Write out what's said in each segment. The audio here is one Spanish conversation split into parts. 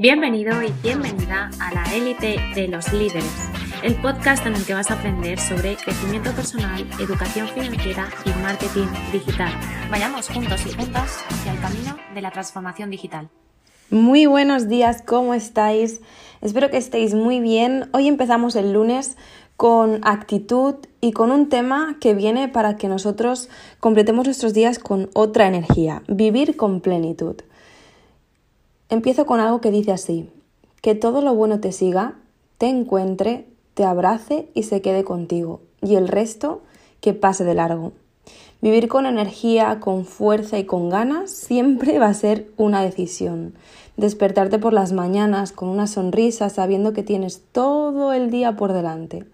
Bienvenido y bienvenida a la élite de los líderes, el podcast en el que vas a aprender sobre crecimiento personal, educación financiera y marketing digital. Vayamos juntos y juntas hacia el camino de la transformación digital. Muy buenos días, ¿cómo estáis? Espero que estéis muy bien. Hoy empezamos el lunes con actitud y con un tema que viene para que nosotros completemos nuestros días con otra energía, vivir con plenitud. Empiezo con algo que dice así, que todo lo bueno te siga, te encuentre, te abrace y se quede contigo, y el resto que pase de largo. Vivir con energía, con fuerza y con ganas siempre va a ser una decisión. Despertarte por las mañanas con una sonrisa sabiendo que tienes todo el día por delante.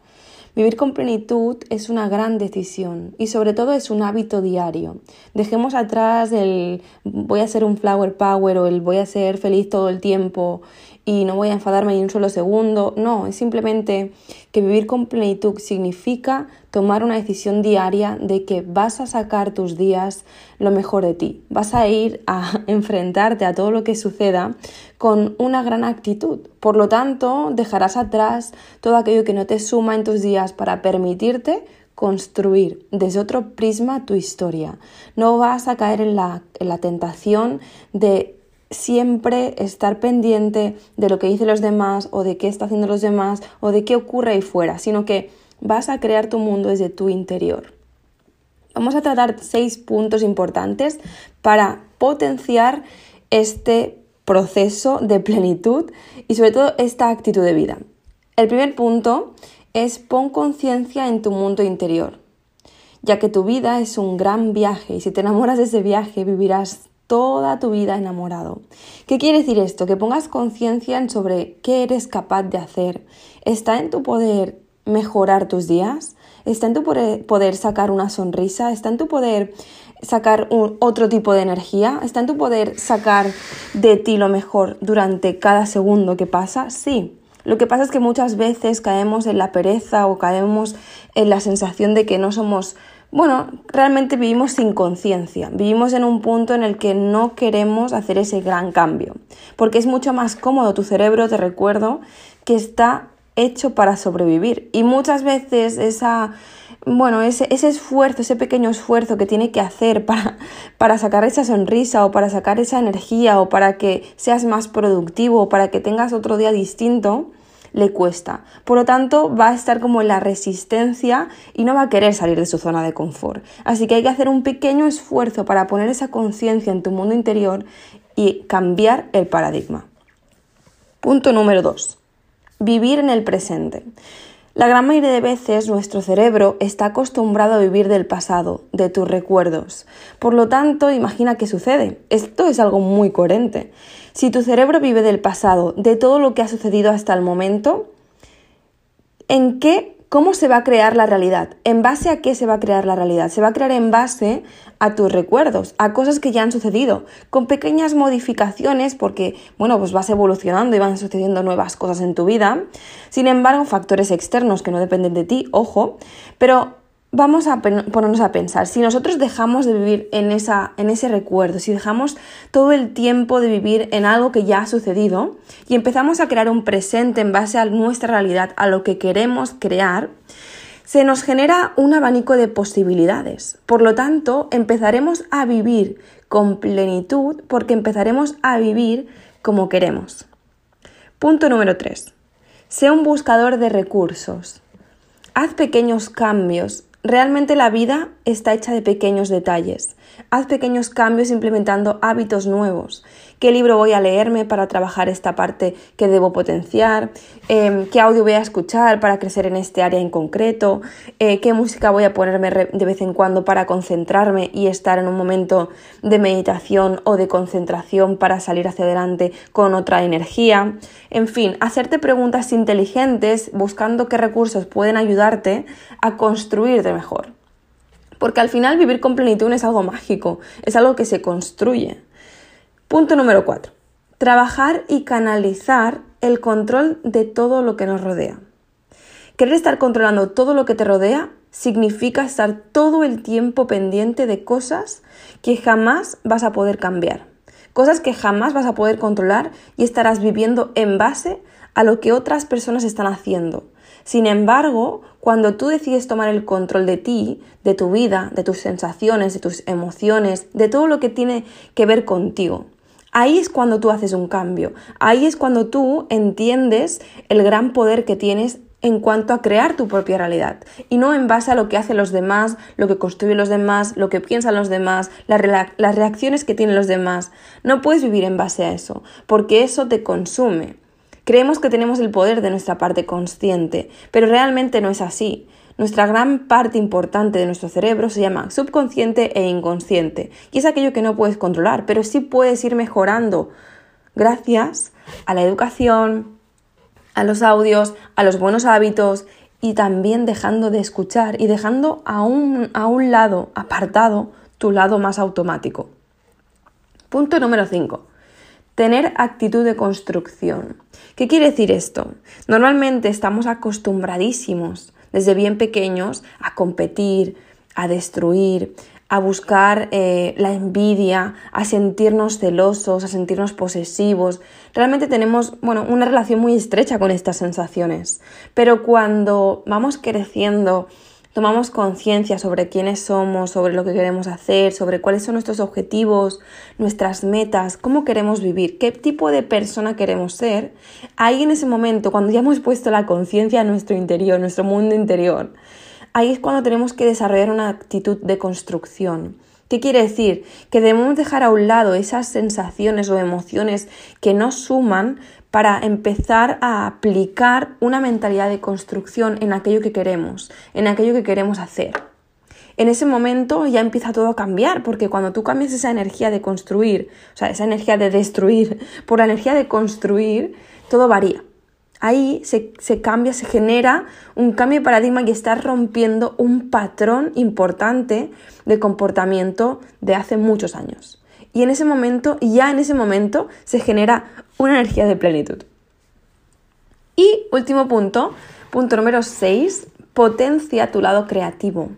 Vivir con plenitud es una gran decisión y sobre todo es un hábito diario. Dejemos atrás el voy a ser un flower power o el voy a ser feliz todo el tiempo y no voy a enfadarme ni un solo segundo. No, es simplemente que vivir con plenitud significa tomar una decisión diaria de que vas a sacar tus días lo mejor de ti. Vas a ir a enfrentarte a todo lo que suceda con una gran actitud. Por lo tanto, dejarás atrás todo aquello que no te suma en tus días para permitirte construir desde otro prisma tu historia. No vas a caer en la, en la tentación de siempre estar pendiente de lo que dicen los demás o de qué está haciendo los demás o de qué ocurre ahí fuera, sino que vas a crear tu mundo desde tu interior. Vamos a tratar seis puntos importantes para potenciar este proceso de plenitud y sobre todo esta actitud de vida. El primer punto es pon conciencia en tu mundo interior, ya que tu vida es un gran viaje y si te enamoras de ese viaje vivirás toda tu vida enamorado. ¿Qué quiere decir esto? Que pongas conciencia en sobre qué eres capaz de hacer. ¿Está en tu poder mejorar tus días? ¿Está en tu poder sacar una sonrisa? ¿Está en tu poder sacar otro tipo de energía? ¿Está en tu poder sacar de ti lo mejor durante cada segundo que pasa? Sí. Lo que pasa es que muchas veces caemos en la pereza o caemos en la sensación de que no somos bueno, realmente vivimos sin conciencia, vivimos en un punto en el que no queremos hacer ese gran cambio, porque es mucho más cómodo tu cerebro, te recuerdo, que está hecho para sobrevivir. Y muchas veces esa, bueno, ese, esfuerzo, ese pequeño esfuerzo que tiene que hacer para, para sacar esa sonrisa o para sacar esa energía o para que seas más productivo o para que tengas otro día distinto, le cuesta. Por lo tanto, va a estar como en la resistencia y no va a querer salir de su zona de confort. Así que hay que hacer un pequeño esfuerzo para poner esa conciencia en tu mundo interior y cambiar el paradigma. Punto número 2. Vivir en el presente. La gran mayoría de veces nuestro cerebro está acostumbrado a vivir del pasado, de tus recuerdos. Por lo tanto, imagina qué sucede. Esto es algo muy coherente. Si tu cerebro vive del pasado, de todo lo que ha sucedido hasta el momento, ¿en qué ¿Cómo se va a crear la realidad? ¿En base a qué se va a crear la realidad? Se va a crear en base a tus recuerdos, a cosas que ya han sucedido, con pequeñas modificaciones porque, bueno, pues vas evolucionando y van sucediendo nuevas cosas en tu vida. Sin embargo, factores externos que no dependen de ti, ojo, pero vamos a ponernos a pensar, si nosotros dejamos de vivir en, esa, en ese recuerdo, si dejamos todo el tiempo de vivir en algo que ya ha sucedido y empezamos a crear un presente en base a nuestra realidad, a lo que queremos crear, se nos genera un abanico de posibilidades. Por lo tanto, empezaremos a vivir con plenitud porque empezaremos a vivir como queremos. Punto número 3. Sé un buscador de recursos. Haz pequeños cambios Realmente la vida está hecha de pequeños detalles. Haz pequeños cambios implementando hábitos nuevos. ¿Qué libro voy a leerme para trabajar esta parte que debo potenciar? Em, ¿Qué audio voy a escuchar para crecer en este área en concreto? Eh, ¿Qué música voy a ponerme de vez en cuando para concentrarme y estar en un momento de meditación o de concentración para salir hacia adelante con otra energía? En fin, hacerte preguntas inteligentes buscando qué recursos pueden ayudarte a construirte mejor. Porque al final vivir con plenitud es algo mágico, es algo que se construye. Punto número 4. Trabajar y canalizar el control de todo lo que nos rodea. Querer estar controlando todo lo que te rodea significa estar todo el tiempo pendiente de cosas que jamás vas a poder cambiar. cosas que jamás vas a poder controlar y estarás viviendo en base a lo que otras personas están haciendo. Sin embargo, cuando tú decides tomar el control de ti, de tu vida, de tus sensaciones, de tus emociones, de todo lo que tiene que ver contigo, ahí es cuando tú haces un cambio. Ahí es cuando tú entiendes el gran poder que tienes en cuanto a crear tu propia realidad y no en base a lo que hacen los demás, lo que construyen los demás, lo que piensan los demás, las, reacciones que tienen los demás. No puedes vivir en base a eso, porque eso te consume. Creemos que tenemos el poder de nuestra parte consciente, pero realmente no es así. Nuestra gran parte importante de nuestro cerebro se llama subconsciente e inconsciente, y es aquello que no puedes controlar, pero sí puedes ir mejorando gracias a la educación, a los audios, a los buenos hábitos y también dejando de escuchar y dejando a un, a un lado apartado tu lado más automático. Punto número 5. Tener actitud de construcción. ¿Qué quiere decir esto? Normalmente estamos acostumbradísimos desde bien pequeños a competir, a destruir, a buscar eh, la envidia, a sentirnos celosos, a sentirnos posesivos. Realmente tenemos, bueno, una relación muy estrecha con estas sensaciones. Pero cuando vamos creciendo, tomamos conciencia sobre quiénes somos, sobre lo que queremos hacer, sobre cuáles son nuestros objetivos, nuestras metas, cómo queremos vivir, qué tipo de persona queremos ser, ahí en ese momento, cuando ya hemos puesto la conciencia en nuestro interior, nuestro mundo interior, ahí es cuando tenemos que desarrollar una actitud de construcción. ¿Qué quiere decir? Que debemos dejar a un lado esas sensaciones o emociones que nos suman para empezar a aplicar una mentalidad de construcción en aquello que queremos, en aquello que queremos hacer. En ese momento ya empieza todo a cambiar, porque cuando tú cambias esa energía de construir, o sea, esa energía de destruir, por la energía de construir, todo varía. Ahí se, se, cambia, se genera un cambio de paradigma y está rompiendo un patrón importante de comportamiento de hace muchos años. Y en ese momento, ya en ese momento, se genera una energía de plenitud. Y último punto, punto número 6, potencia tu lado creativo.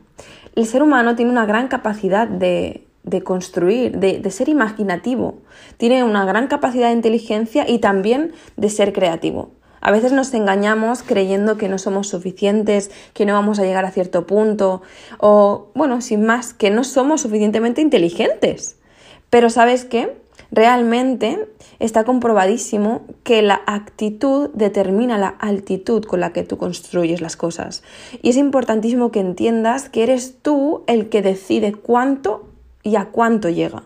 El ser humano tiene una gran capacidad de, construir, de, de, ser imaginativo. Tiene una gran capacidad de inteligencia y también de ser creativo. A veces nos engañamos creyendo que no somos suficientes, que no vamos a llegar a cierto punto o, bueno, sin más, que no somos suficientemente inteligentes. Pero ¿sabes qué? Realmente está comprobadísimo que la actitud determina la altitud con la que tú construyes las cosas. Y es importantísimo que entiendas que eres tú el que decide cuánto y a cuánto llega.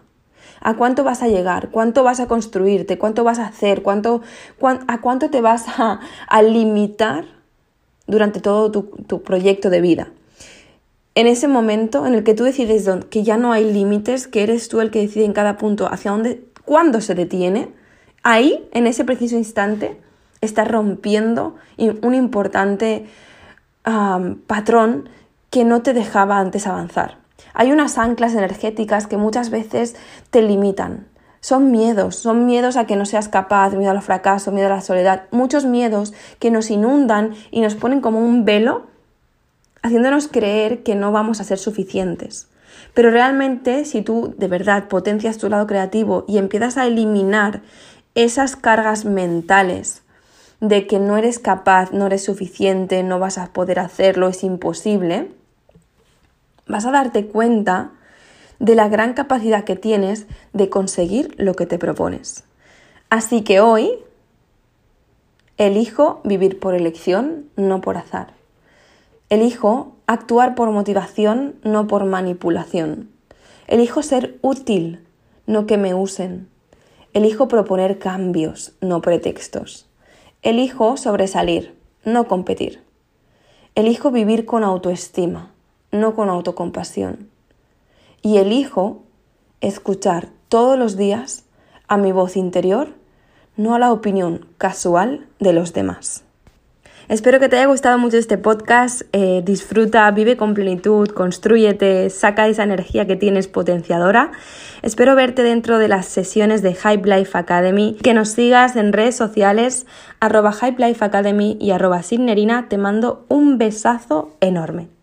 A cuánto vas a llegar, cuánto vas a construirte, cuánto vas a hacer, cuánto, a cuánto te vas a, limitar durante todo tu, tu proyecto de vida en ese momento en el que tú decides que ya no hay límites, que eres tú el que decide en cada punto hacia dónde, cuándo se detiene, ahí, en ese preciso instante, estás rompiendo un importante patrón que no te dejaba antes avanzar. Hay unas anclas energéticas que muchas veces te limitan. Son miedos, son miedos a que no seas capaz, miedo al fracaso, miedo a la soledad, muchos miedos que nos inundan y nos ponen como un velo haciéndonos creer que no vamos a ser suficientes. Pero realmente si tú de verdad potencias tu lado creativo y empiezas a eliminar esas cargas mentales de que no eres capaz, no eres suficiente, no vas a poder hacerlo, es imposible, vas a darte cuenta de la gran capacidad que tienes de conseguir lo que te propones. Así que hoy elijo vivir por elección, no por azar. Elijo actuar por motivación, no por manipulación. Elijo ser útil, no que me usen. Elijo proponer cambios, no pretextos. Elijo sobresalir, no competir. Elijo vivir con autoestima, no con autocompasión. Y elijo escuchar todos los días a mi voz interior, no a la opinión casual de los demás. Espero que te haya gustado mucho este podcast. Eh, disfruta, vive con plenitud, construyete, saca esa energía que tienes potenciadora. Espero verte dentro de las sesiones de Hype Life Academy. Que nos sigas en redes sociales, arroba Hype Life Academy y arroba Signerina. Te mando un besazo enorme.